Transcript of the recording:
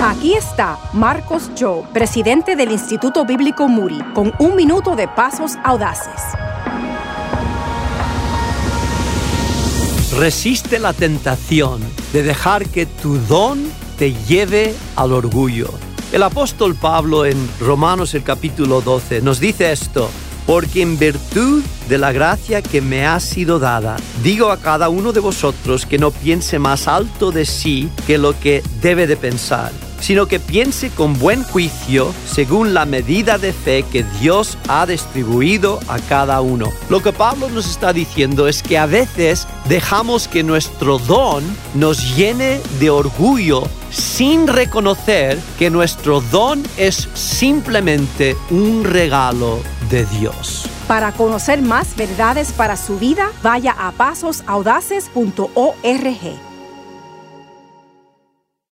Aquí está Marcos Joe, presidente del Instituto Bíblico Muri, con un minuto de pasos audaces. Resiste la tentación de dejar que tu don te lleve al orgullo. El apóstol Pablo en Romanos el capítulo 12 nos dice esto, porque en virtud de la gracia que me ha sido dada, digo a cada uno de vosotros que no piense más alto de sí que lo que debe de pensar sino que piense con buen juicio según la medida de fe que Dios ha distribuido a cada uno. Lo que Pablo nos está diciendo es que a veces dejamos que nuestro don nos llene de orgullo sin reconocer que nuestro don es simplemente un regalo de Dios. Para conocer más verdades para su vida, vaya a pasosaudaces.org.